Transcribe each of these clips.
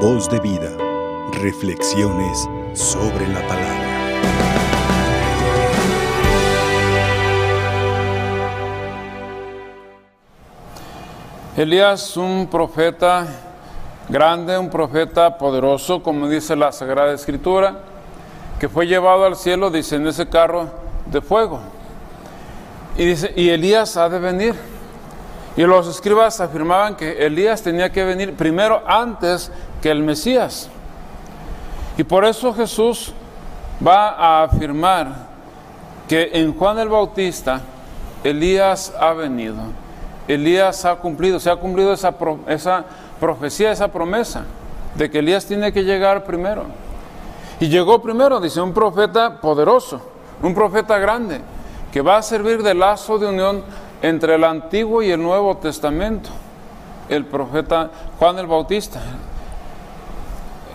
Voz de vida. Reflexiones sobre la palabra. Elías, un profeta grande, un profeta poderoso, como dice la Sagrada Escritura, que fue llevado al cielo, dice, en ese carro de fuego. Y dice, y Elías ha de venir. Y los escribas afirmaban que Elías tenía que venir primero antes que el Mesías. Y por eso Jesús va a afirmar que en Juan el Bautista Elías ha venido. Elías ha cumplido, se ha cumplido esa, esa profecía, esa promesa de que Elías tiene que llegar primero. Y llegó primero, dice, un profeta poderoso, un profeta grande, que va a servir de lazo de unión entre el Antiguo y el Nuevo Testamento. El profeta Juan el Bautista,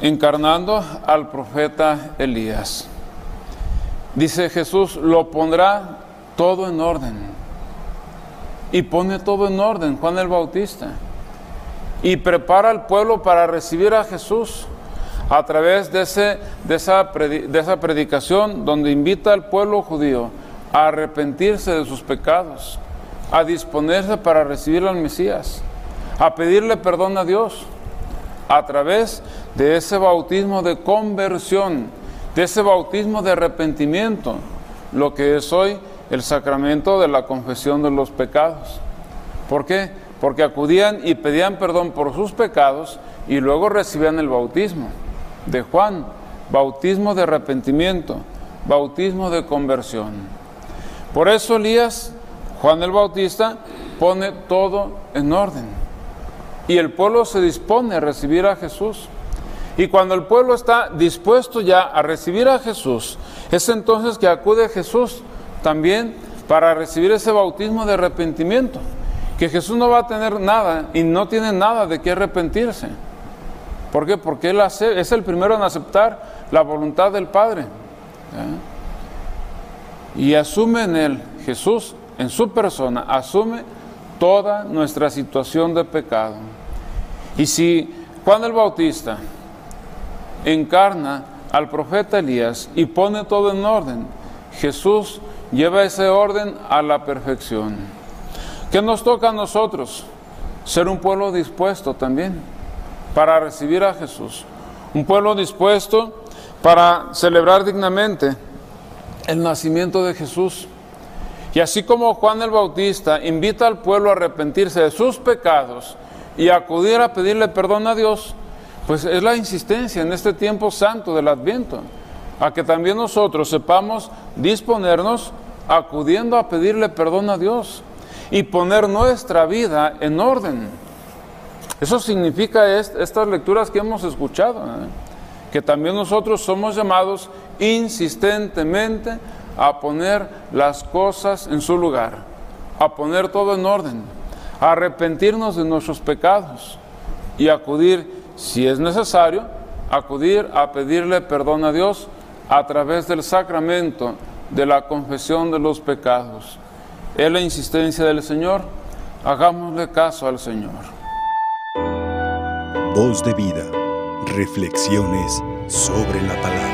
encarnando al profeta Elías. Dice Jesús, lo pondrá todo en orden y pone todo en orden, Juan el Bautista, y prepara al pueblo para recibir a Jesús a través de, ese, de, esa, de esa predicación donde invita al pueblo judío a arrepentirse de sus pecados, a disponerse para recibir al Mesías, a pedirle perdón a Dios, a través de ese bautismo de conversión, de ese bautismo de arrepentimiento, lo que es hoy el sacramento de la confesión de los pecados. ¿Por qué? Porque acudían y pedían perdón por sus pecados y luego recibían el bautismo de Juan, bautismo de arrepentimiento, bautismo de conversión. Por eso Elías, Juan el Bautista, pone todo en orden. Y el pueblo se dispone a recibir a Jesús. Y cuando el pueblo está dispuesto ya a recibir a Jesús, es entonces que acude Jesús también para recibir ese bautismo de arrepentimiento, que Jesús no va a tener nada y no tiene nada de qué arrepentirse. ¿Por qué? Porque Él es el primero en aceptar la voluntad del Padre. Y asume en Él, Jesús, en su persona, asume toda nuestra situación de pecado. Y si Juan el Bautista encarna al profeta Elías y pone todo en orden, Jesús lleva ese orden a la perfección. ¿Qué nos toca a nosotros? Ser un pueblo dispuesto también para recibir a Jesús. Un pueblo dispuesto para celebrar dignamente el nacimiento de Jesús. Y así como Juan el Bautista invita al pueblo a arrepentirse de sus pecados y acudir a pedirle perdón a Dios, pues es la insistencia en este tiempo santo del Adviento a que también nosotros sepamos disponernos acudiendo a pedirle perdón a Dios y poner nuestra vida en orden. Eso significa estas lecturas que hemos escuchado, ¿eh? que también nosotros somos llamados insistentemente a poner las cosas en su lugar, a poner todo en orden, a arrepentirnos de nuestros pecados y acudir, si es necesario, acudir a pedirle perdón a Dios a través del sacramento de la confesión de los pecados. Es la insistencia del Señor, hagámosle caso al Señor. Voz de vida, reflexiones sobre la palabra.